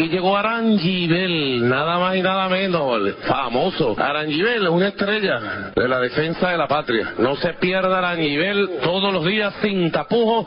Aquí llegó Arangibel, nada más y nada menos, el famoso. Arangibel es una estrella de la defensa de la patria. No se pierda Arangibel todos los días sin tapujos,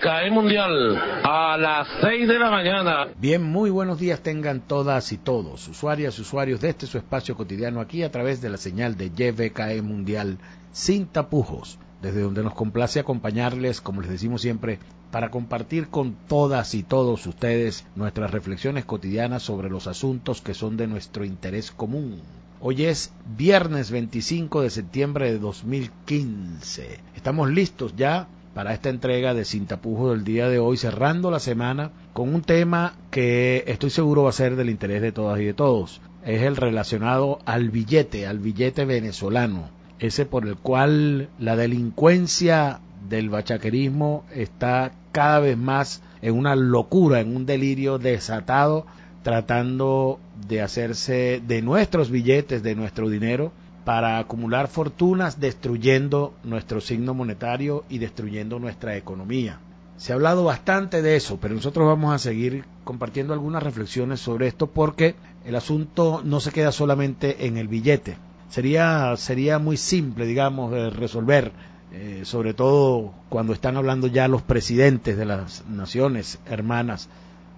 CAE Mundial a las 6 de la mañana. Bien, muy buenos días tengan todas y todos, usuarias y usuarios de este su espacio cotidiano aquí a través de la señal de YVKE Mundial sin tapujos desde donde nos complace acompañarles, como les decimos siempre, para compartir con todas y todos ustedes nuestras reflexiones cotidianas sobre los asuntos que son de nuestro interés común. Hoy es viernes 25 de septiembre de 2015. Estamos listos ya para esta entrega de Sin Tapujos del día de hoy, cerrando la semana con un tema que estoy seguro va a ser del interés de todas y de todos. Es el relacionado al billete, al billete venezolano ese por el cual la delincuencia del bachaquerismo está cada vez más en una locura, en un delirio desatado, tratando de hacerse de nuestros billetes, de nuestro dinero, para acumular fortunas, destruyendo nuestro signo monetario y destruyendo nuestra economía. Se ha hablado bastante de eso, pero nosotros vamos a seguir compartiendo algunas reflexiones sobre esto porque el asunto no se queda solamente en el billete sería, sería muy simple, digamos, de resolver, eh, sobre todo cuando están hablando ya los presidentes de las naciones hermanas,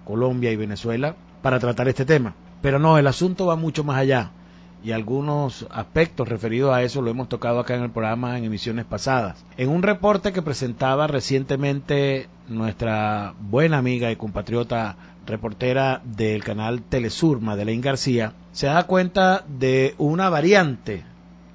Colombia y Venezuela, para tratar este tema. Pero no, el asunto va mucho más allá y algunos aspectos referidos a eso lo hemos tocado acá en el programa en emisiones pasadas. En un reporte que presentaba recientemente nuestra buena amiga y compatriota reportera del canal Telesur, Madeleine García, se da cuenta de una variante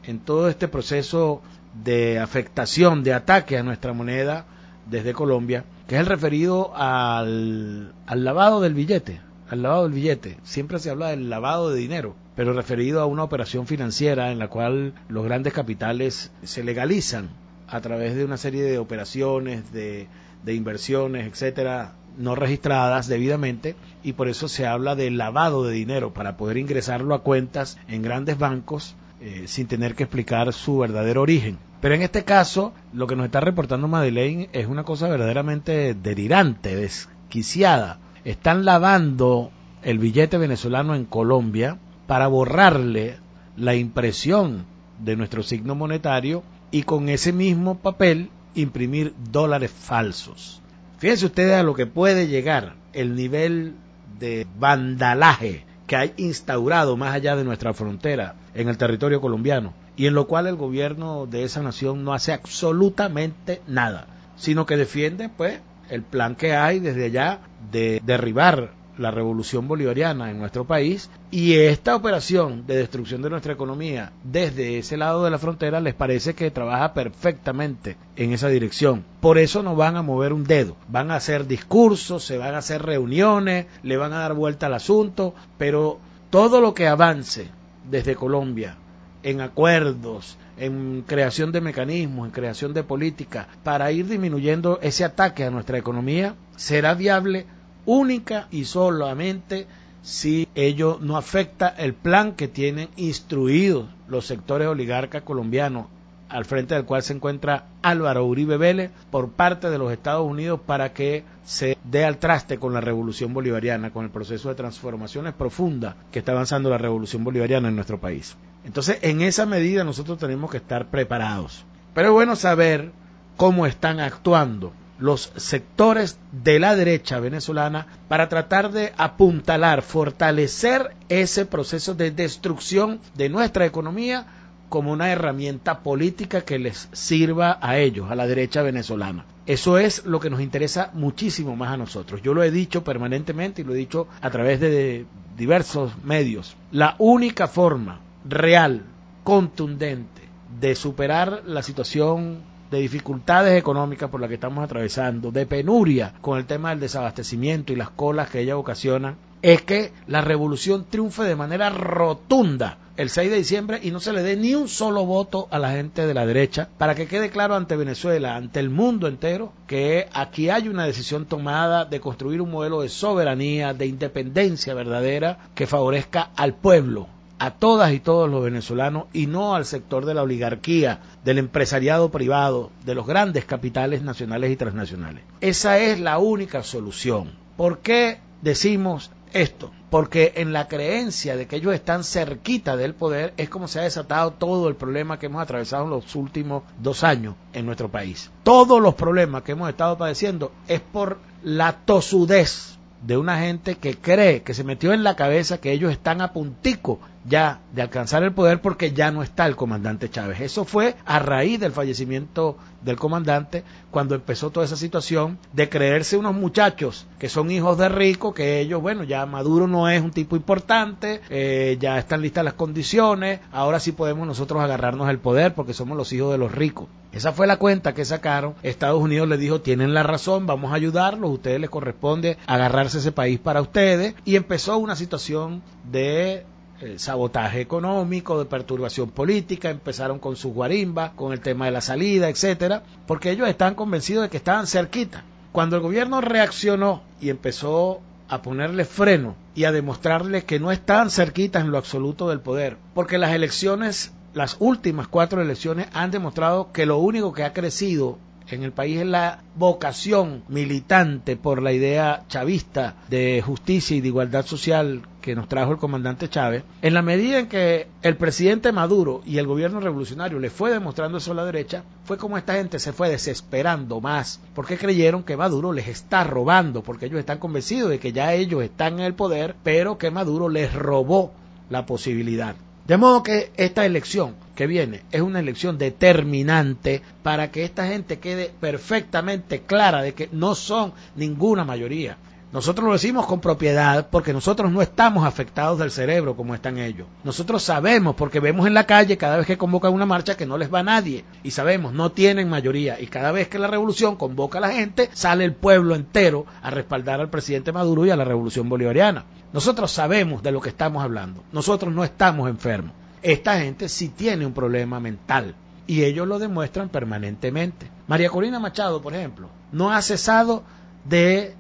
en todo este proceso de afectación, de ataque a nuestra moneda desde Colombia, que es el referido al, al lavado del billete, al lavado del billete. Siempre se habla del lavado de dinero, pero referido a una operación financiera en la cual los grandes capitales se legalizan a través de una serie de operaciones, de, de inversiones, etcétera, no registradas debidamente y por eso se habla de lavado de dinero para poder ingresarlo a cuentas en grandes bancos eh, sin tener que explicar su verdadero origen. Pero en este caso, lo que nos está reportando Madeleine es una cosa verdaderamente delirante, desquiciada. Están lavando el billete venezolano en Colombia para borrarle la impresión de nuestro signo monetario y con ese mismo papel imprimir dólares falsos. Fíjense ustedes a lo que puede llegar el nivel de vandalaje que hay instaurado más allá de nuestra frontera en el territorio colombiano y en lo cual el gobierno de esa nación no hace absolutamente nada, sino que defiende pues el plan que hay desde allá de derribar la revolución bolivariana en nuestro país. Y esta operación de destrucción de nuestra economía desde ese lado de la frontera les parece que trabaja perfectamente en esa dirección. Por eso no van a mover un dedo, van a hacer discursos, se van a hacer reuniones, le van a dar vuelta al asunto, pero todo lo que avance desde Colombia en acuerdos, en creación de mecanismos, en creación de política, para ir disminuyendo ese ataque a nuestra economía, será viable única y solamente si ello no afecta el plan que tienen instruidos los sectores oligarcas colombianos al frente del cual se encuentra Álvaro Uribe Vélez por parte de los Estados Unidos para que se dé al traste con la revolución bolivariana, con el proceso de transformaciones profundas que está avanzando la revolución bolivariana en nuestro país. Entonces, en esa medida nosotros tenemos que estar preparados. Pero es bueno saber cómo están actuando los sectores de la derecha venezolana para tratar de apuntalar, fortalecer ese proceso de destrucción de nuestra economía como una herramienta política que les sirva a ellos, a la derecha venezolana. Eso es lo que nos interesa muchísimo más a nosotros. Yo lo he dicho permanentemente y lo he dicho a través de diversos medios. La única forma real, contundente, de superar la situación de dificultades económicas por las que estamos atravesando, de penuria con el tema del desabastecimiento y las colas que ella ocasiona, es que la revolución triunfe de manera rotunda el 6 de diciembre y no se le dé ni un solo voto a la gente de la derecha para que quede claro ante Venezuela, ante el mundo entero, que aquí hay una decisión tomada de construir un modelo de soberanía, de independencia verdadera que favorezca al pueblo, a todas y todos los venezolanos y no al sector de la oligarquía, del empresariado privado, de los grandes capitales nacionales y transnacionales. Esa es la única solución. ¿Por qué decimos esto, porque en la creencia de que ellos están cerquita del poder es como se ha desatado todo el problema que hemos atravesado en los últimos dos años en nuestro país. Todos los problemas que hemos estado padeciendo es por la tosudez de una gente que cree, que se metió en la cabeza que ellos están a puntico ya de alcanzar el poder porque ya no está el comandante Chávez. Eso fue a raíz del fallecimiento del comandante cuando empezó toda esa situación de creerse unos muchachos que son hijos de ricos, que ellos, bueno, ya Maduro no es un tipo importante, eh, ya están listas las condiciones, ahora sí podemos nosotros agarrarnos el poder porque somos los hijos de los ricos. Esa fue la cuenta que sacaron. Estados Unidos les dijo, tienen la razón, vamos a ayudarlos, a ustedes les corresponde agarrarse ese país para ustedes. Y empezó una situación de eh, sabotaje económico, de perturbación política, empezaron con su guarimba, con el tema de la salida, etcétera, porque ellos están convencidos de que estaban cerquita. Cuando el gobierno reaccionó y empezó a ponerle freno y a demostrarles que no estaban cerquitas en lo absoluto del poder, porque las elecciones, las últimas cuatro elecciones han demostrado que lo único que ha crecido en el país es la vocación militante por la idea chavista de justicia y de igualdad social que nos trajo el comandante Chávez, en la medida en que el presidente Maduro y el gobierno revolucionario le fue demostrando eso a la derecha, fue como esta gente se fue desesperando más, porque creyeron que Maduro les está robando, porque ellos están convencidos de que ya ellos están en el poder, pero que Maduro les robó la posibilidad. De modo que esta elección que viene es una elección determinante para que esta gente quede perfectamente clara de que no son ninguna mayoría. Nosotros lo decimos con propiedad porque nosotros no estamos afectados del cerebro como están ellos. Nosotros sabemos porque vemos en la calle cada vez que convocan una marcha que no les va a nadie y sabemos no tienen mayoría y cada vez que la revolución convoca a la gente sale el pueblo entero a respaldar al presidente Maduro y a la revolución bolivariana. Nosotros sabemos de lo que estamos hablando. Nosotros no estamos enfermos. Esta gente sí tiene un problema mental y ellos lo demuestran permanentemente. María Corina Machado, por ejemplo, no ha cesado de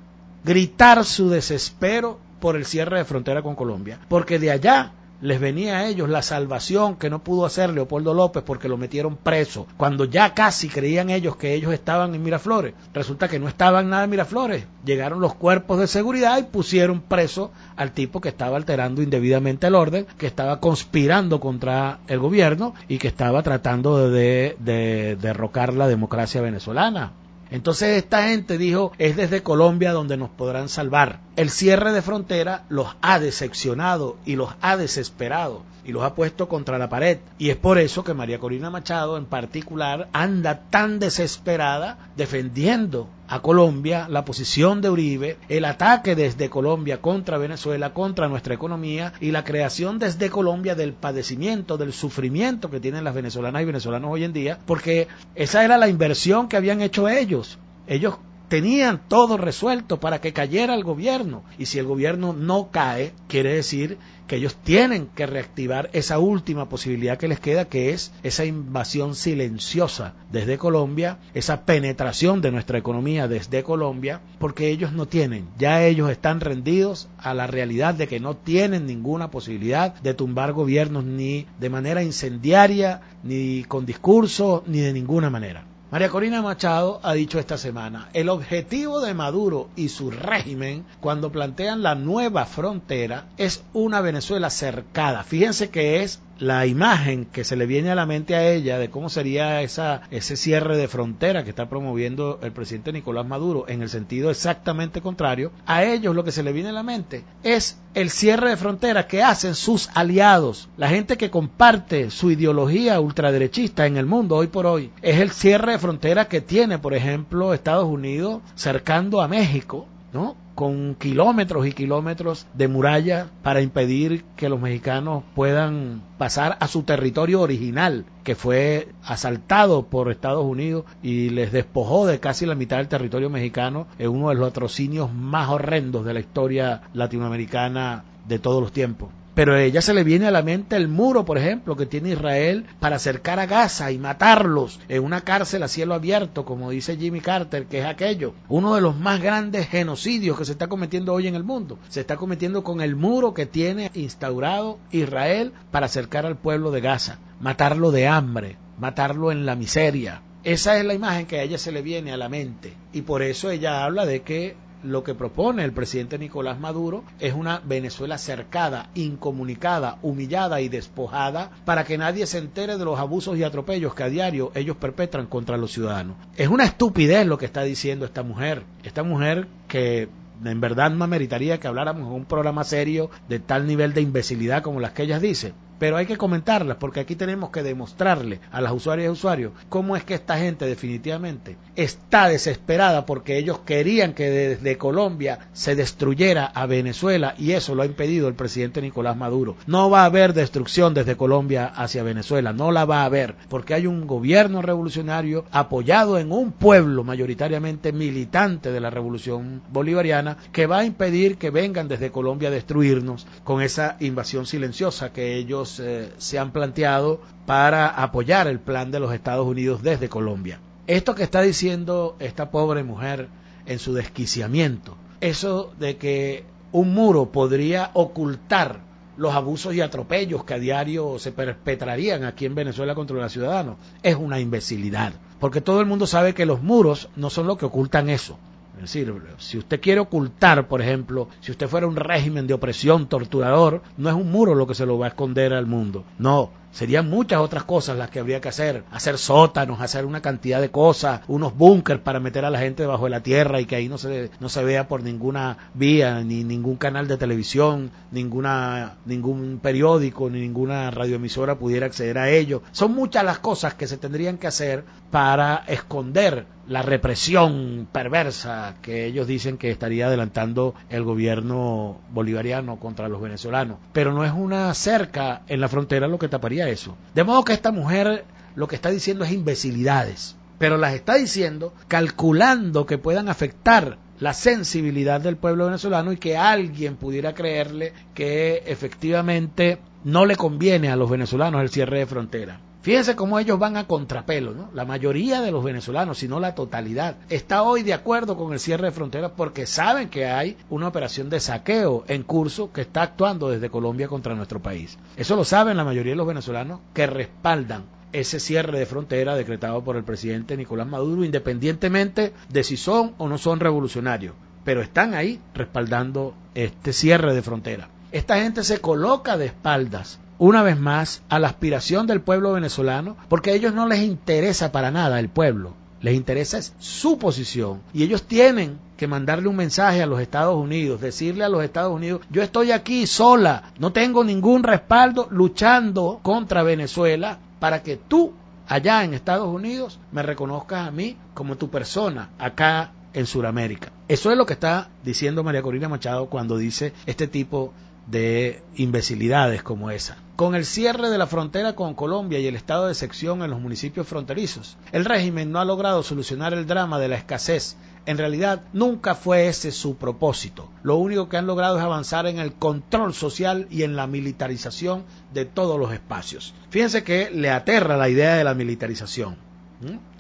gritar su desespero por el cierre de frontera con Colombia, porque de allá les venía a ellos la salvación que no pudo hacer Leopoldo López porque lo metieron preso, cuando ya casi creían ellos que ellos estaban en Miraflores. Resulta que no estaban nada en Miraflores. Llegaron los cuerpos de seguridad y pusieron preso al tipo que estaba alterando indebidamente el orden, que estaba conspirando contra el gobierno y que estaba tratando de, de derrocar la democracia venezolana. Entonces esta gente dijo, es desde Colombia donde nos podrán salvar. El cierre de frontera los ha decepcionado y los ha desesperado y los ha puesto contra la pared. Y es por eso que María Corina Machado en particular anda tan desesperada defendiendo a Colombia, la posición de Uribe, el ataque desde Colombia contra Venezuela, contra nuestra economía y la creación desde Colombia del padecimiento, del sufrimiento que tienen las venezolanas y venezolanos hoy en día, porque esa era la inversión que habían hecho ellos. Ellos tenían todo resuelto para que cayera el gobierno. Y si el gobierno no cae, quiere decir que ellos tienen que reactivar esa última posibilidad que les queda, que es esa invasión silenciosa desde Colombia, esa penetración de nuestra economía desde Colombia, porque ellos no tienen, ya ellos están rendidos a la realidad de que no tienen ninguna posibilidad de tumbar gobiernos ni de manera incendiaria, ni con discurso, ni de ninguna manera. María Corina Machado ha dicho esta semana, el objetivo de Maduro y su régimen cuando plantean la nueva frontera es una Venezuela cercada. Fíjense que es la imagen que se le viene a la mente a ella de cómo sería esa, ese cierre de frontera que está promoviendo el presidente Nicolás Maduro en el sentido exactamente contrario, a ellos lo que se le viene a la mente es el cierre de frontera que hacen sus aliados, la gente que comparte su ideología ultraderechista en el mundo hoy por hoy. Es el cierre de frontera que tiene, por ejemplo, Estados Unidos cercando a México, ¿no? Con kilómetros y kilómetros de muralla para impedir que los mexicanos puedan pasar a su territorio original, que fue asaltado por Estados Unidos y les despojó de casi la mitad del territorio mexicano en uno de los atrocinios más horrendos de la historia latinoamericana de todos los tiempos pero ella se le viene a la mente el muro, por ejemplo, que tiene Israel para acercar a Gaza y matarlos en una cárcel a cielo abierto, como dice Jimmy Carter, que es aquello, uno de los más grandes genocidios que se está cometiendo hoy en el mundo. Se está cometiendo con el muro que tiene instaurado Israel para acercar al pueblo de Gaza, matarlo de hambre, matarlo en la miseria. Esa es la imagen que a ella se le viene a la mente y por eso ella habla de que lo que propone el presidente Nicolás Maduro es una Venezuela cercada, incomunicada, humillada y despojada para que nadie se entere de los abusos y atropellos que a diario ellos perpetran contra los ciudadanos. Es una estupidez lo que está diciendo esta mujer. Esta mujer que en verdad no meritaría que habláramos en un programa serio de tal nivel de imbecilidad como las que ellas dicen pero hay que comentarlas porque aquí tenemos que demostrarle a las usuarias y usuarios cómo es que esta gente definitivamente está desesperada porque ellos querían que desde Colombia se destruyera a Venezuela y eso lo ha impedido el presidente Nicolás Maduro. No va a haber destrucción desde Colombia hacia Venezuela, no la va a haber porque hay un gobierno revolucionario apoyado en un pueblo mayoritariamente militante de la revolución bolivariana que va a impedir que vengan desde Colombia a destruirnos con esa invasión silenciosa que ellos eh, se han planteado para apoyar el plan de los Estados Unidos desde Colombia. Esto que está diciendo esta pobre mujer en su desquiciamiento, eso de que un muro podría ocultar los abusos y atropellos que a diario se perpetrarían aquí en Venezuela contra los ciudadanos, es una imbecilidad. Porque todo el mundo sabe que los muros no son lo que ocultan eso. Es decir, si usted quiere ocultar, por ejemplo, si usted fuera un régimen de opresión torturador, no es un muro lo que se lo va a esconder al mundo. No, Serían muchas otras cosas las que habría que hacer. Hacer sótanos, hacer una cantidad de cosas, unos búnkers para meter a la gente debajo de la tierra y que ahí no se, no se vea por ninguna vía, ni ningún canal de televisión, ninguna, ningún periódico, ni ninguna radioemisora pudiera acceder a ello. Son muchas las cosas que se tendrían que hacer para esconder la represión perversa que ellos dicen que estaría adelantando el gobierno bolivariano contra los venezolanos. Pero no es una cerca en la frontera lo que taparía eso. De modo que esta mujer lo que está diciendo es imbecilidades, pero las está diciendo calculando que puedan afectar la sensibilidad del pueblo venezolano y que alguien pudiera creerle que efectivamente no le conviene a los venezolanos el cierre de frontera. Fíjense cómo ellos van a contrapelo, ¿no? La mayoría de los venezolanos, si no la totalidad, está hoy de acuerdo con el cierre de fronteras porque saben que hay una operación de saqueo en curso que está actuando desde Colombia contra nuestro país. Eso lo saben la mayoría de los venezolanos que respaldan ese cierre de frontera decretado por el presidente Nicolás Maduro, independientemente de si son o no son revolucionarios, pero están ahí respaldando este cierre de frontera. Esta gente se coloca de espaldas una vez más a la aspiración del pueblo venezolano, porque a ellos no les interesa para nada el pueblo, les interesa su posición y ellos tienen que mandarle un mensaje a los Estados Unidos, decirle a los Estados Unidos, yo estoy aquí sola, no tengo ningún respaldo luchando contra Venezuela para que tú allá en Estados Unidos me reconozcas a mí como tu persona acá en Sudamérica. Eso es lo que está diciendo María Corina Machado cuando dice este tipo de imbecilidades como esa. Con el cierre de la frontera con Colombia y el estado de sección en los municipios fronterizos, el régimen no ha logrado solucionar el drama de la escasez. En realidad, nunca fue ese su propósito. Lo único que han logrado es avanzar en el control social y en la militarización de todos los espacios. Fíjense que le aterra la idea de la militarización.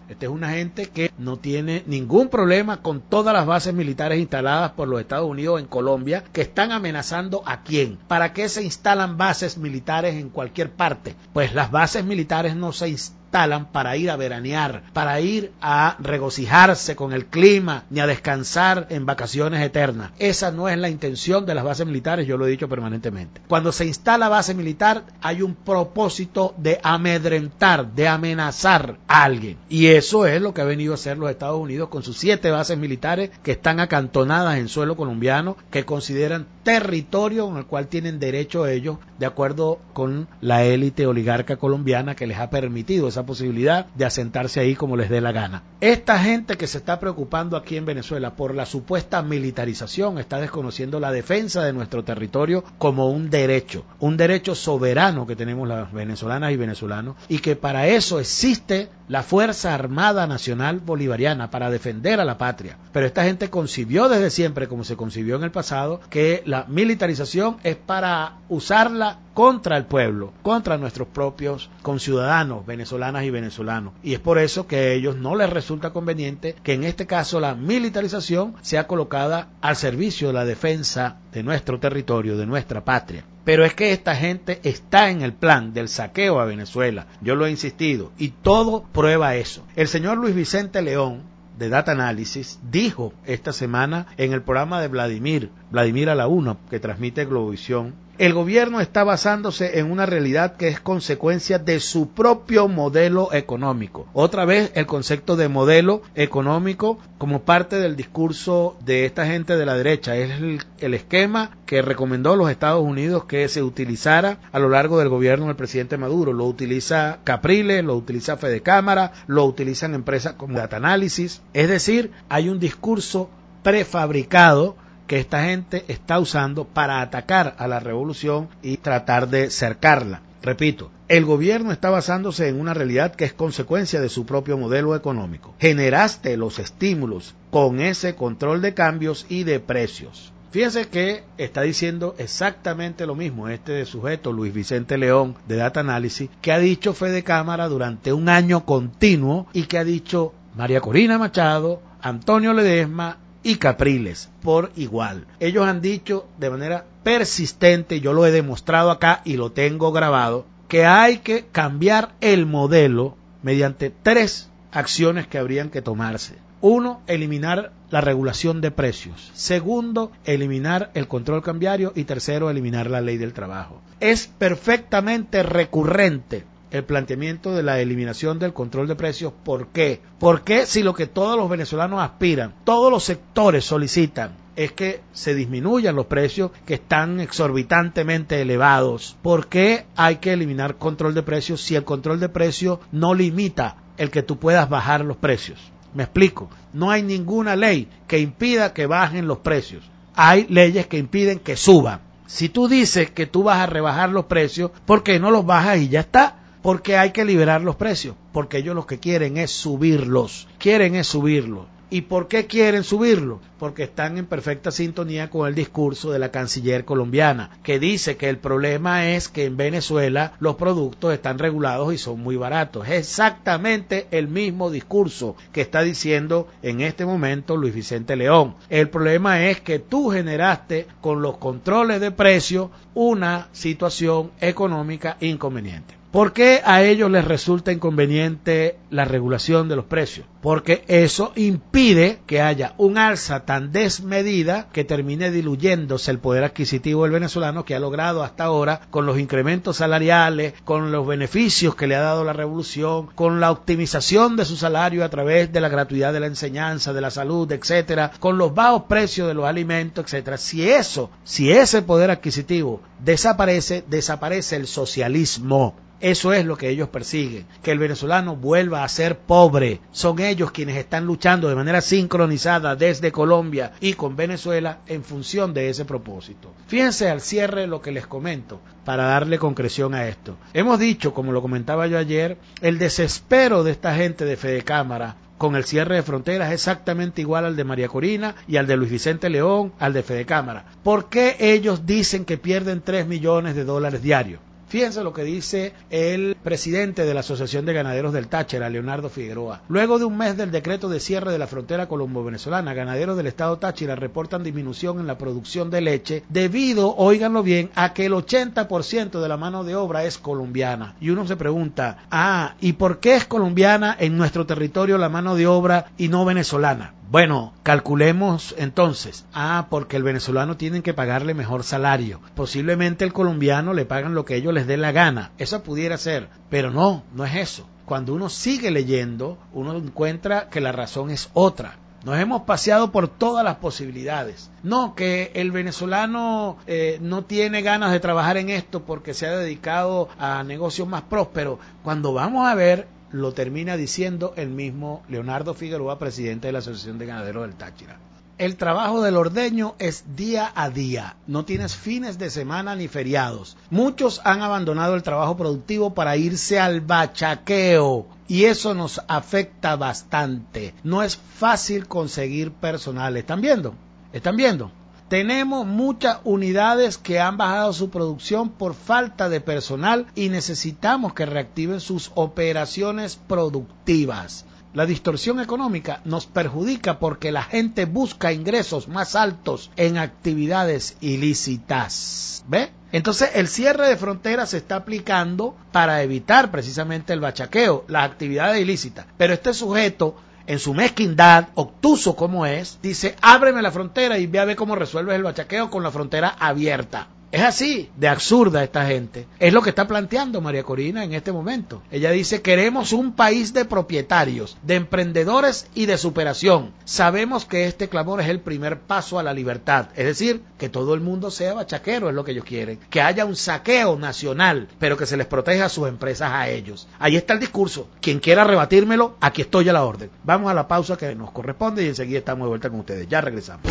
Esta es una gente que no tiene ningún problema con todas las bases militares instaladas por los Estados Unidos en Colombia, que están amenazando a quién. ¿Para qué se instalan bases militares en cualquier parte? Pues las bases militares no se instalan para ir a veranear, para ir a regocijarse con el clima, ni a descansar en vacaciones eternas. Esa no es la intención de las bases militares, yo lo he dicho permanentemente. Cuando se instala base militar hay un propósito de amedrentar, de amenazar a alguien. Y eso es lo que ha venido a hacer los Estados Unidos con sus siete bases militares que están acantonadas en suelo colombiano, que consideran territorio en el cual tienen derecho ellos, de acuerdo con la élite oligarca colombiana que les ha permitido esa posibilidad de asentarse ahí como les dé la gana. Esta gente que se está preocupando aquí en Venezuela por la supuesta militarización está desconociendo la defensa de nuestro territorio como un derecho, un derecho soberano que tenemos las venezolanas y venezolanos y que para eso existe la Fuerza Armada Nacional Bolivariana para defender a la patria. Pero esta gente concibió desde siempre, como se concibió en el pasado, que la militarización es para usarla contra el pueblo, contra nuestros propios conciudadanos venezolanas y venezolanos. Y es por eso que a ellos no les resulta conveniente que en este caso la militarización sea colocada al servicio de la defensa de nuestro territorio, de nuestra patria. Pero es que esta gente está en el plan del saqueo a Venezuela. Yo lo he insistido y todo prueba eso. El señor Luis Vicente León de Data Analysis, dijo esta semana en el programa de Vladimir, Vladimir a la 1, que transmite Globovisión, el gobierno está basándose en una realidad que es consecuencia de su propio modelo económico. Otra vez el concepto de modelo económico como parte del discurso de esta gente de la derecha. Es el, el esquema que recomendó los Estados Unidos que se utilizara a lo largo del gobierno del presidente Maduro. Lo utiliza Capriles, lo utiliza Fede Cámara, lo utilizan empresas como Data Analysis. Es decir, hay un discurso prefabricado que esta gente está usando para atacar a la revolución y tratar de cercarla. Repito, el gobierno está basándose en una realidad que es consecuencia de su propio modelo económico. Generaste los estímulos con ese control de cambios y de precios. Fíjense que está diciendo exactamente lo mismo este sujeto, Luis Vicente León, de Data Analysis, que ha dicho Fede Cámara durante un año continuo y que ha dicho María Corina Machado, Antonio Ledesma y Capriles por igual. Ellos han dicho de manera persistente, yo lo he demostrado acá y lo tengo grabado, que hay que cambiar el modelo mediante tres acciones que habrían que tomarse. Uno, eliminar la regulación de precios. Segundo, eliminar el control cambiario. Y tercero, eliminar la ley del trabajo. Es perfectamente recurrente el planteamiento de la eliminación del control de precios. ¿Por qué? Porque si lo que todos los venezolanos aspiran, todos los sectores solicitan, es que se disminuyan los precios que están exorbitantemente elevados. ¿Por qué hay que eliminar control de precios si el control de precios no limita el que tú puedas bajar los precios? Me explico. No hay ninguna ley que impida que bajen los precios. Hay leyes que impiden que suban. Si tú dices que tú vas a rebajar los precios, ¿por qué no los bajas y ya está? Porque hay que liberar los precios, porque ellos lo que quieren es subirlos, quieren es subirlos. ¿Y por qué quieren subirlo? Porque están en perfecta sintonía con el discurso de la canciller colombiana, que dice que el problema es que en Venezuela los productos están regulados y son muy baratos. Es exactamente el mismo discurso que está diciendo en este momento Luis Vicente León. El problema es que tú generaste con los controles de precios una situación económica inconveniente. ¿Por qué a ellos les resulta inconveniente la regulación de los precios? Porque eso impide que haya un alza tan desmedida que termine diluyéndose el poder adquisitivo del venezolano que ha logrado hasta ahora con los incrementos salariales, con los beneficios que le ha dado la revolución, con la optimización de su salario a través de la gratuidad de la enseñanza, de la salud, etcétera, con los bajos precios de los alimentos, etcétera. Si eso, si ese poder adquisitivo desaparece, desaparece el socialismo eso es lo que ellos persiguen, que el venezolano vuelva a ser pobre. Son ellos quienes están luchando de manera sincronizada desde Colombia y con Venezuela en función de ese propósito. Fíjense al cierre lo que les comento para darle concreción a esto. Hemos dicho, como lo comentaba yo ayer, el desespero de esta gente de Fede Cámara con el cierre de fronteras exactamente igual al de María Corina y al de Luis Vicente León, al de Fede Cámara. ¿Por qué ellos dicen que pierden 3 millones de dólares diarios? Fíjense lo que dice el presidente de la Asociación de Ganaderos del Táchira, Leonardo Figueroa. Luego de un mes del decreto de cierre de la frontera colombo-venezolana, ganaderos del estado Táchira reportan disminución en la producción de leche debido, óiganlo bien, a que el 80% de la mano de obra es colombiana. Y uno se pregunta, ah, ¿y por qué es colombiana en nuestro territorio la mano de obra y no venezolana? Bueno, calculemos entonces. Ah, porque el venezolano tiene que pagarle mejor salario. Posiblemente el colombiano le pagan lo que ellos les dé la gana. Eso pudiera ser. Pero no, no es eso. Cuando uno sigue leyendo, uno encuentra que la razón es otra. Nos hemos paseado por todas las posibilidades. No, que el venezolano eh, no tiene ganas de trabajar en esto porque se ha dedicado a negocios más prósperos. Cuando vamos a ver, lo termina diciendo el mismo Leonardo Figueroa, presidente de la Asociación de Ganaderos del Táchira. El trabajo del ordeño es día a día, no tienes fines de semana ni feriados. Muchos han abandonado el trabajo productivo para irse al bachaqueo y eso nos afecta bastante. No es fácil conseguir personal, ¿están viendo? ¿Están viendo? Tenemos muchas unidades que han bajado su producción por falta de personal y necesitamos que reactiven sus operaciones productivas. La distorsión económica nos perjudica porque la gente busca ingresos más altos en actividades ilícitas. ¿Ve? Entonces el cierre de fronteras se está aplicando para evitar precisamente el bachaqueo, las actividades ilícitas. Pero este sujeto en su mezquindad, obtuso como es, dice, ábreme la frontera y ve a ver cómo resuelves el bachaqueo con la frontera abierta. Es así de absurda esta gente. Es lo que está planteando María Corina en este momento. Ella dice, queremos un país de propietarios, de emprendedores y de superación. Sabemos que este clamor es el primer paso a la libertad. Es decir, que todo el mundo sea bachaquero, es lo que ellos quieren. Que haya un saqueo nacional, pero que se les proteja a sus empresas a ellos. Ahí está el discurso. Quien quiera rebatírmelo, aquí estoy a la orden. Vamos a la pausa que nos corresponde y enseguida estamos de vuelta con ustedes. Ya regresamos.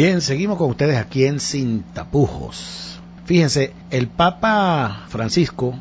Bien, seguimos con ustedes aquí en Sin Tapujos. Fíjense, el Papa Francisco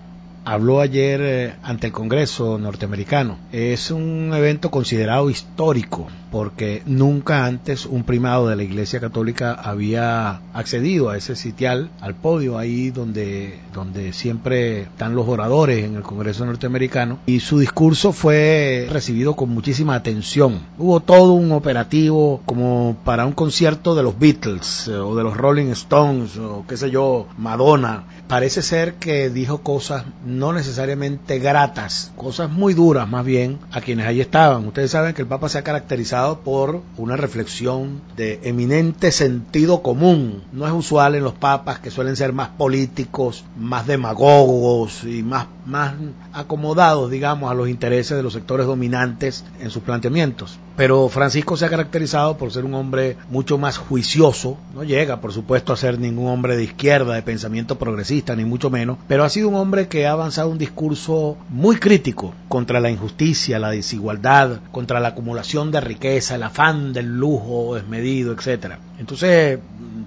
habló ayer eh, ante el Congreso norteamericano. Es un evento considerado histórico porque nunca antes un primado de la Iglesia Católica había accedido a ese sitial, al podio ahí donde, donde siempre están los oradores en el Congreso norteamericano y su discurso fue recibido con muchísima atención. Hubo todo un operativo como para un concierto de los Beatles eh, o de los Rolling Stones o qué sé yo, Madonna. Parece ser que dijo cosas no necesariamente gratas, cosas muy duras más bien a quienes allí estaban. Ustedes saben que el Papa se ha caracterizado por una reflexión de eminente sentido común. No es usual en los papas que suelen ser más políticos, más demagogos y más, más acomodados, digamos, a los intereses de los sectores dominantes en sus planteamientos. Pero Francisco se ha caracterizado por ser un hombre mucho más juicioso, no llega por supuesto a ser ningún hombre de izquierda, de pensamiento progresista, ni mucho menos, pero ha sido un hombre que ha avanzado un discurso muy crítico contra la injusticia, la desigualdad, contra la acumulación de riqueza, el afán del lujo desmedido, etcétera. Entonces,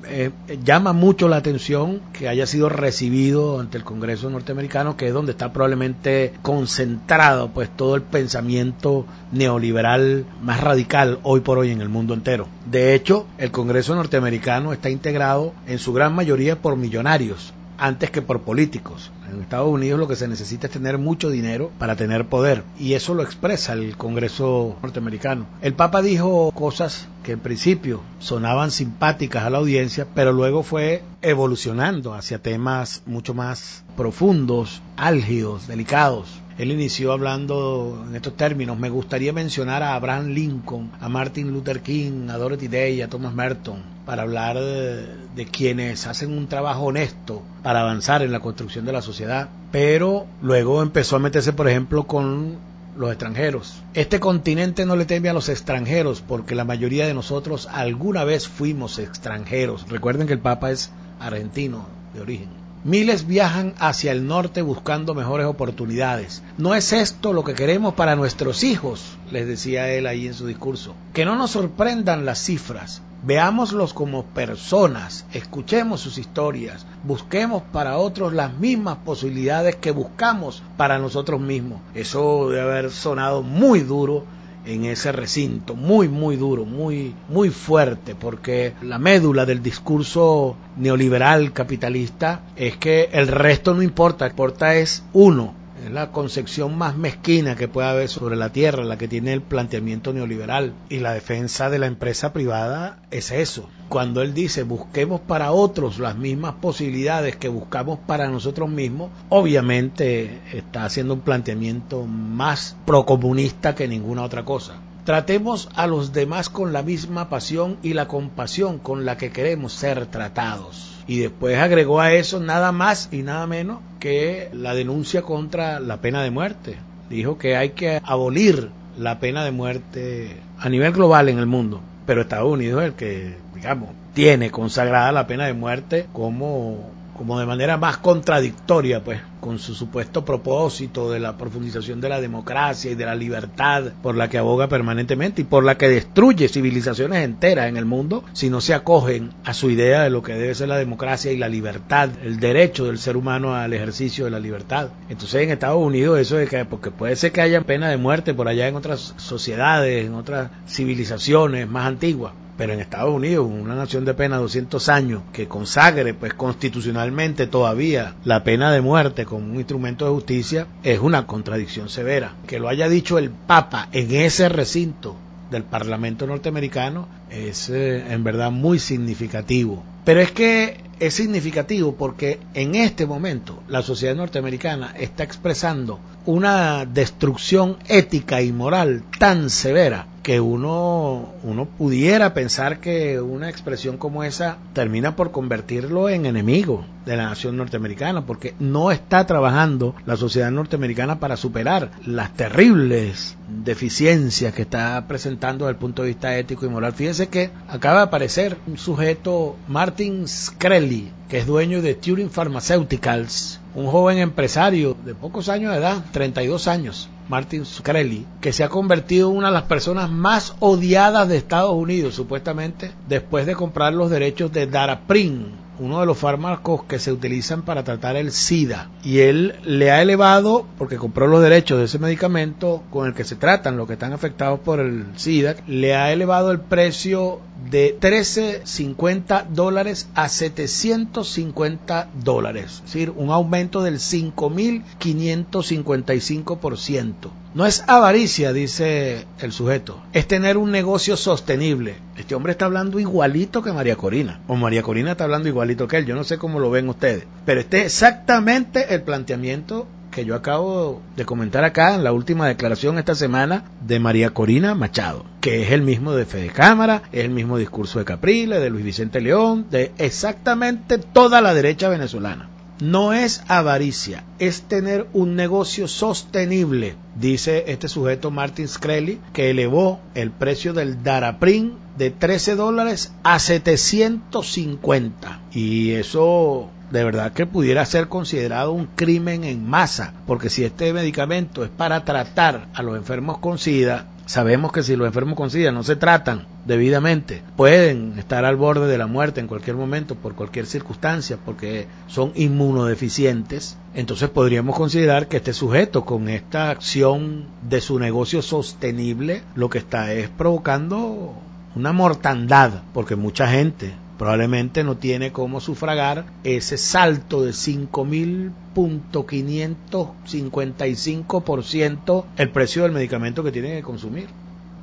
eh, llama mucho la atención que haya sido recibido ante el Congreso norteamericano, que es donde está probablemente concentrado pues todo el pensamiento neoliberal más radical hoy por hoy en el mundo entero. De hecho, el Congreso norteamericano está integrado en su gran mayoría por millonarios antes que por políticos. En Estados Unidos lo que se necesita es tener mucho dinero para tener poder y eso lo expresa el Congreso norteamericano. El Papa dijo cosas que en principio sonaban simpáticas a la audiencia, pero luego fue evolucionando hacia temas mucho más profundos, álgidos, delicados. Él inició hablando en estos términos. Me gustaría mencionar a Abraham Lincoln, a Martin Luther King, a Dorothy Day, a Thomas Merton, para hablar de, de, quienes hacen un trabajo honesto para avanzar en la construcción de la sociedad. Pero luego empezó a meterse, por ejemplo, con los extranjeros. Este continente no le teme a los extranjeros porque la mayoría de nosotros alguna vez fuimos extranjeros. Recuerden que el Papa es argentino de origen. Miles viajan hacia el norte buscando mejores oportunidades. ¿No es esto lo que queremos para nuestros hijos? les decía él ahí en su discurso. Que no nos sorprendan las cifras. Veámoslos como personas, escuchemos sus historias, busquemos para otros las mismas posibilidades que buscamos para nosotros mismos. Eso debe haber sonado muy duro en ese recinto, muy, muy duro, muy, muy fuerte, porque la médula del discurso neoliberal capitalista es que el resto no importa, importa es uno, es la concepción más mezquina que puede haber sobre la tierra, la que tiene el planteamiento neoliberal. Y la defensa de la empresa privada es eso. Cuando él dice busquemos para otros las mismas posibilidades que buscamos para nosotros mismos, obviamente está haciendo un planteamiento más procomunista que ninguna otra cosa. Tratemos a los demás con la misma pasión y la compasión con la que queremos ser tratados y después agregó a eso nada más y nada menos que la denuncia contra la pena de muerte. Dijo que hay que abolir la pena de muerte a nivel global en el mundo, pero Estados Unidos es el que, digamos, tiene consagrada la pena de muerte como como de manera más contradictoria, pues, con su supuesto propósito de la profundización de la democracia y de la libertad por la que aboga permanentemente y por la que destruye civilizaciones enteras en el mundo si no se acogen a su idea de lo que debe ser la democracia y la libertad, el derecho del ser humano al ejercicio de la libertad. Entonces en Estados Unidos eso de que, porque puede ser que haya pena de muerte por allá en otras sociedades, en otras civilizaciones más antiguas, pero en Estados Unidos, una nación de pena 200 años que consagre pues constitucionalmente todavía la pena de muerte como un instrumento de justicia, es una contradicción severa. Que lo haya dicho el Papa en ese recinto del Parlamento norteamericano es eh, en verdad muy significativo. Pero es que es significativo porque en este momento la sociedad norteamericana está expresando una destrucción ética y moral tan severa que uno, uno pudiera pensar que una expresión como esa termina por convertirlo en enemigo de la nación norteamericana, porque no está trabajando la sociedad norteamericana para superar las terribles deficiencias que está presentando desde el punto de vista ético y moral. Fíjense que acaba de aparecer un sujeto, Martin Screlly, que es dueño de Turing Pharmaceuticals, un joven empresario de pocos años de edad, 32 años, Martin Screlly, que se ha convertido en una de las personas más odiadas de Estados Unidos, supuestamente, después de comprar los derechos de Daraprim, uno de los fármacos que se utilizan para tratar el SIDA. Y él le ha elevado, porque compró los derechos de ese medicamento con el que se tratan los que están afectados por el SIDA, le ha elevado el precio de 13.50 dólares a 750 dólares, es decir, un aumento del 5.555%. No es avaricia, dice el sujeto, es tener un negocio sostenible. Este hombre está hablando igualito que María Corina, o María Corina está hablando igualito que él, yo no sé cómo lo ven ustedes, pero este es exactamente el planteamiento que yo acabo de comentar acá en la última declaración esta semana de María Corina Machado, que es el mismo de Fede Cámara, es el mismo discurso de Capriles, de Luis Vicente León, de exactamente toda la derecha venezolana. No es avaricia, es tener un negocio sostenible, dice este sujeto Martin Screlly, que elevó el precio del Daraprim de 13 dólares a 750. Y eso de verdad que pudiera ser considerado un crimen en masa, porque si este medicamento es para tratar a los enfermos con SIDA, sabemos que si los enfermos con SIDA no se tratan debidamente, pueden estar al borde de la muerte en cualquier momento, por cualquier circunstancia, porque son inmunodeficientes, entonces podríamos considerar que este sujeto con esta acción de su negocio sostenible, lo que está es provocando una mortandad, porque mucha gente probablemente no tiene cómo sufragar ese salto de 5.555% el precio del medicamento que tiene que consumir.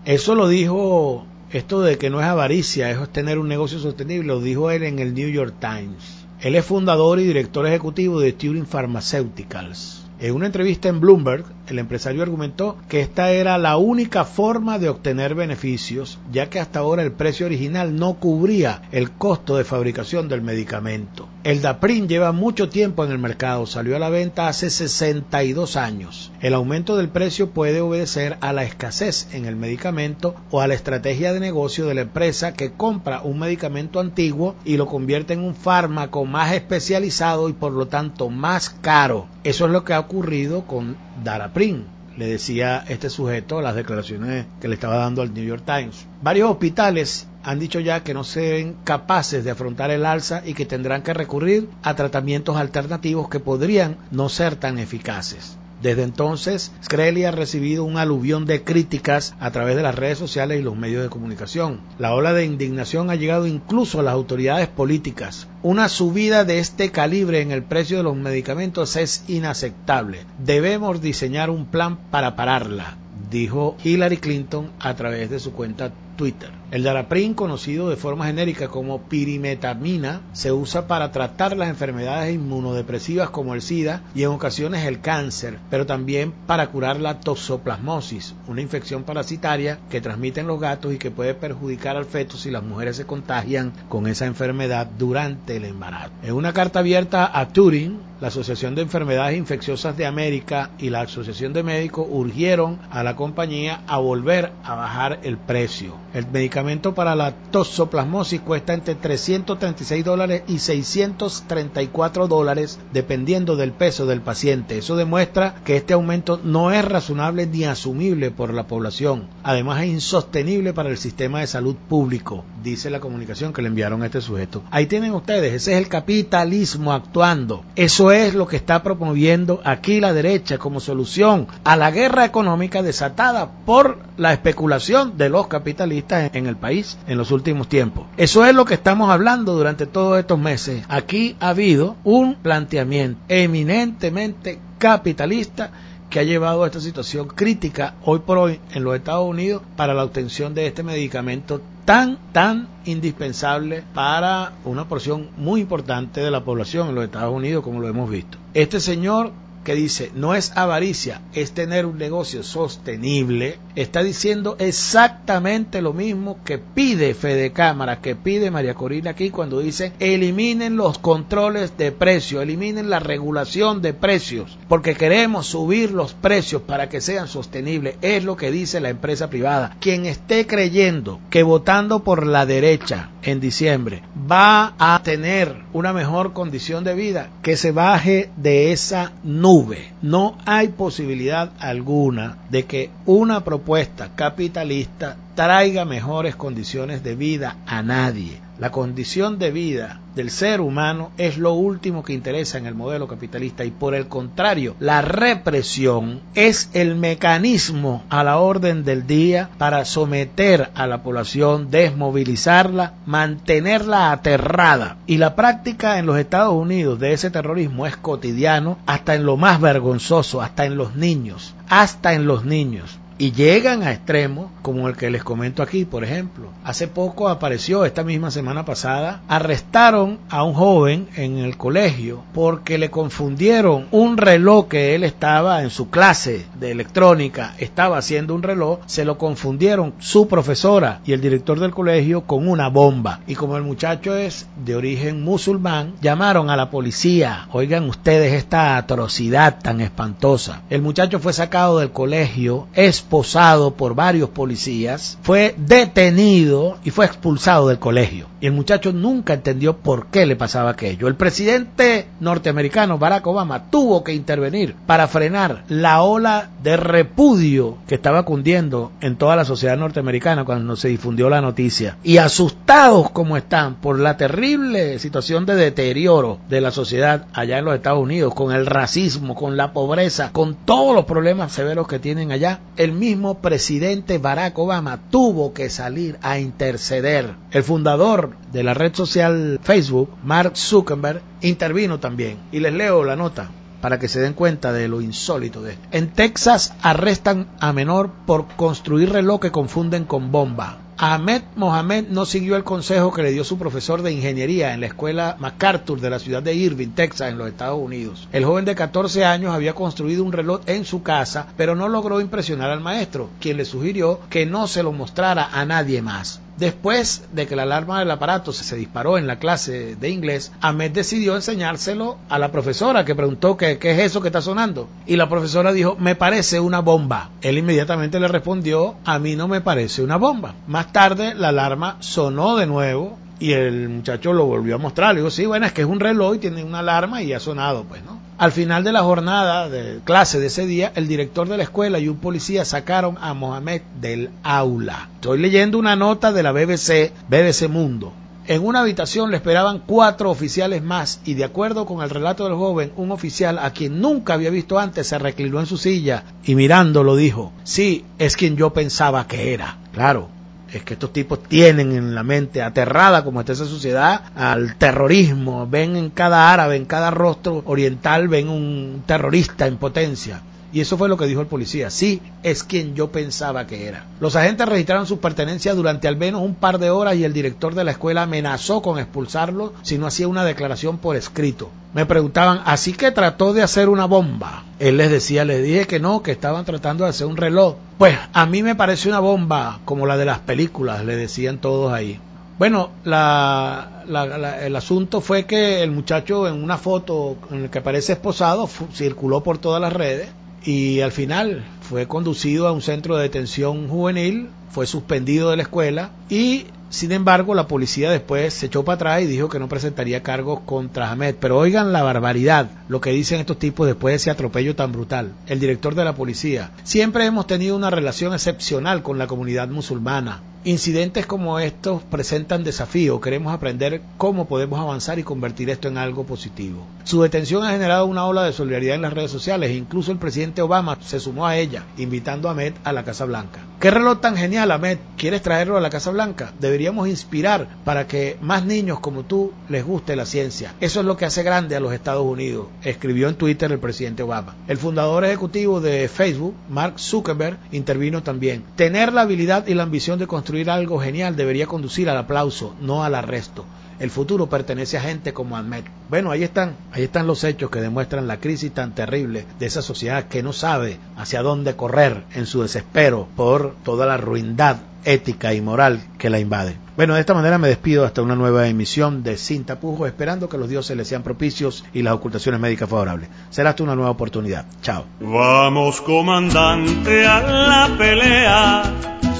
Eso lo dijo, esto de que no es avaricia, es tener un negocio sostenible, lo dijo él en el New York Times. Él es fundador y director ejecutivo de Turing Pharmaceuticals. En una entrevista en Bloomberg, el empresario argumentó que esta era la única forma de obtener beneficios, ya que hasta ahora el precio original no cubría el costo de fabricación del medicamento. El Daprin lleva mucho tiempo en el mercado, salió a la venta hace 62 años. El aumento del precio puede obedecer a la escasez en el medicamento o a la estrategia de negocio de la empresa que compra un medicamento antiguo y lo convierte en un fármaco más especializado y por lo tanto más caro. Eso es lo que ha ocurrido con Daraprim, le decía este sujeto las declaraciones que le estaba dando al New York Times. Varios hospitales han dicho ya que no se ven capaces de afrontar el alza y que tendrán que recurrir a tratamientos alternativos que podrían no ser tan eficaces. Desde entonces, Screlly ha recibido un aluvión de críticas a través de las redes sociales y los medios de comunicación. La ola de indignación ha llegado incluso a las autoridades políticas. Una subida de este calibre en el precio de los medicamentos es inaceptable. Debemos diseñar un plan para pararla, dijo Hillary Clinton a través de su cuenta Twitter. El Daraprim, conocido de forma genérica como pirimetamina, se usa para tratar las enfermedades inmunodepresivas como el SIDA y en ocasiones el cáncer, pero también para curar la toxoplasmosis, una infección parasitaria que transmiten los gatos y que puede perjudicar al feto si las mujeres se contagian con esa enfermedad durante el embarazo. En una carta abierta a Turing, la Asociación de Enfermedades Infecciosas de América y la Asociación de Médicos urgieron a la compañía a volver a bajar el precio. El medicamento para la toxoplasmosis cuesta entre 336 dólares y 634 dólares dependiendo del peso del paciente. Eso demuestra que este aumento no es razonable ni asumible por la población. Además es insostenible para el sistema de salud público, dice la comunicación que le enviaron a este sujeto. Ahí tienen ustedes, ese es el capitalismo actuando. Eso es lo que está promoviendo aquí la derecha como solución a la guerra económica desatada por la especulación de los capitalistas en el país en los últimos tiempos. Eso es lo que estamos hablando durante todos estos meses. Aquí ha habido un planteamiento eminentemente capitalista que ha llevado a esta situación crítica hoy por hoy en los Estados Unidos para la obtención de este medicamento tan, tan indispensable para una porción muy importante de la población en los Estados Unidos, como lo hemos visto. Este señor que dice no es avaricia, es tener un negocio sostenible, está diciendo exactamente lo mismo que pide Fede Cámara, que pide María Corina aquí cuando dice eliminen los controles de precios, eliminen la regulación de precios, porque queremos subir los precios para que sean sostenibles. Es lo que dice la empresa privada. Quien esté creyendo que votando por la derecha en diciembre va a tener una mejor condición de vida, que se baje de esa nube. No hay posibilidad alguna de que una propuesta capitalista traiga mejores condiciones de vida a nadie. La condición de vida del ser humano es lo último que interesa en el modelo capitalista y por el contrario, la represión es el mecanismo a la orden del día para someter a la población, desmovilizarla, mantenerla aterrada. Y la práctica en los Estados Unidos de ese terrorismo es cotidiano hasta en lo más vergonzoso, hasta en los niños, hasta en los niños y llegan a extremos como el que les comento aquí, por ejemplo. Hace poco apareció, esta misma semana pasada, arrestaron a un joven en el colegio porque le confundieron un reloj que él estaba en su clase de electrónica, estaba haciendo un reloj, se lo confundieron su profesora y el director del colegio con una bomba. Y como el muchacho es de origen musulmán, llamaron a la policía. Oigan ustedes esta atrocidad tan espantosa. El muchacho fue sacado del colegio, posado por varios policías, fue detenido y fue expulsado del colegio. Y el muchacho nunca entendió por qué le pasaba aquello. El presidente norteamericano Barack Obama tuvo que intervenir para frenar la ola de repudio que estaba cundiendo en toda la sociedad norteamericana cuando se difundió la noticia. Y asustados como están por la terrible situación de deterioro de la sociedad allá en los Estados Unidos, con el racismo, con la pobreza, con todos los problemas severos que tienen allá, el mismo presidente Barack Obama tuvo que salir a interceder. El fundador de la red social Facebook, Mark Zuckerberg, intervino también. Y les leo la nota para que se den cuenta de lo insólito de esto. En Texas arrestan a menor por construir reloj que confunden con bomba. Ahmed Mohamed no siguió el consejo que le dio su profesor de ingeniería en la escuela MacArthur de la ciudad de Irving, Texas, en los Estados Unidos. El joven de 14 años había construido un reloj en su casa, pero no logró impresionar al maestro, quien le sugirió que no se lo mostrara a nadie más. Después de que la alarma del aparato se disparó en la clase de inglés, Ahmed decidió enseñárselo a la profesora que preguntó qué, es eso que está sonando. Y la profesora dijo, me parece una bomba. Él inmediatamente le respondió, a mí no me parece una bomba. Más tarde la alarma sonó de nuevo y el muchacho lo volvió a mostrar. Le dijo, sí, bueno, es que es un reloj y tiene una alarma y ha sonado, pues, ¿no? Al final de la jornada de clase de ese día, el director de la escuela y un policía sacaron a Mohamed del aula. Estoy leyendo una nota de la BBC, BBC Mundo. En una habitación le esperaban cuatro oficiales más y de acuerdo con el relato del joven, un oficial a quien nunca había visto antes se reclinó en su silla y mirándolo dijo, sí, es quien yo pensaba que era. Claro, es que estos tipos tienen en la mente aterrada como está esa sociedad al terrorismo, ven en cada árabe, en cada rostro oriental, ven un terrorista en potencia. Y eso fue lo que dijo el policía. Sí, es quien yo pensaba que era. Los agentes registraron sus pertenencias durante al menos un par de horas y el director de la escuela amenazó con expulsarlo si no hacía una declaración por escrito. Me preguntaban, ¿así que trató de hacer una bomba? Él les decía, les dije que no, que estaban tratando de hacer un reloj. Pues a mí me parece una bomba como la de las películas, le decían todos ahí. Bueno, el asunto fue que el muchacho en una foto en la que parece esposado circuló por todas las redes y al final fue conducido a un centro de detención juvenil, fue suspendido de la escuela y sin embargo la policía después se echó para atrás y dijo que no presentaría cargos contra Ahmed. Pero oigan la barbaridad, lo que dicen estos tipos después de ese atropello tan brutal. El director de la policía, siempre hemos tenido una relación excepcional con la comunidad musulmana. Incidentes como estos presentan desafíos. Queremos aprender cómo podemos avanzar y convertir esto en algo positivo. Su detención ha generado una ola de solidaridad en las redes sociales. Incluso el presidente Obama se sumó a ella, invitando a Ahmed a la Casa Blanca. ¿Qué reloj tan genial, Ahmed? ¿Quieres traerlo a la Casa Blanca? Deberíamos inspirar para que más niños como tú les guste la ciencia. Eso es lo que hace grande a los Estados Unidos, escribió en Twitter el presidente Obama. El fundador ejecutivo de Facebook, Mark Zuckerberg, intervino también. Tener la habilidad y la ambición de construir algo genial debería conducir al aplauso, no al arresto. El futuro pertenece a gente como Ahmed. Bueno, ahí están, ahí están los hechos que demuestran la crisis tan terrible de esa sociedad que no sabe hacia dónde correr en su desespero por toda la ruindad ética y moral que la invade. Bueno, de esta manera me despido hasta una nueva emisión de Sin Tapujos, esperando que los dioses les sean propicios y las ocultaciones médicas favorables. Será hasta una nueva oportunidad. Chao. Vamos, comandante, a la pelea.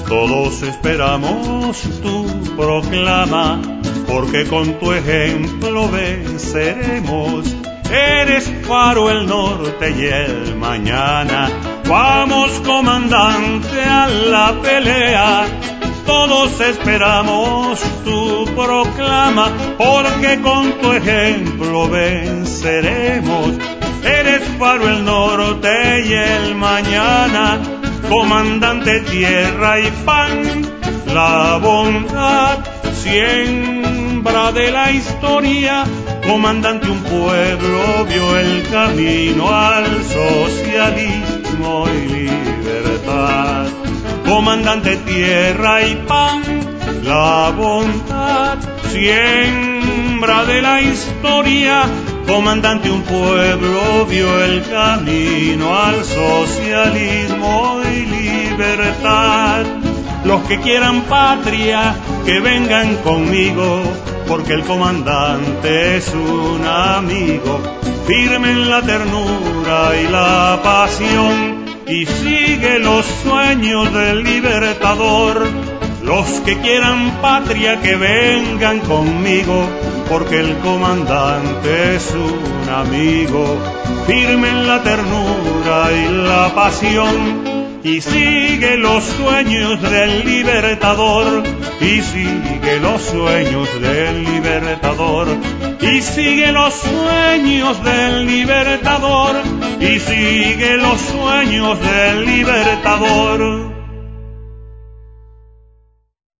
Todos esperamos tu proclama porque con tu ejemplo venceremos. Eres faro el norte y el mañana. Vamos comandante a la pelea. Todos esperamos tu proclama, porque con tu ejemplo venceremos. Eres faro el norte y el mañana, comandante tierra y pan, la bondad siembra de la historia, comandante un pueblo vio el camino al socialismo y libertad. Comandante tierra y pan, la bondad, siembra de la historia, comandante un pueblo vio el camino al socialismo y libertad. Los que quieran patria, que vengan conmigo, porque el comandante es un amigo, firme en la ternura y la pasión, y sigue los sueños del libertador. Los que quieran patria, que vengan conmigo, porque el comandante es un amigo, firme en la ternura y la pasión y sigue los sueños del libertador y sigue los sueños del libertador y sigue los sueños del libertador y sigue los sueños del libertador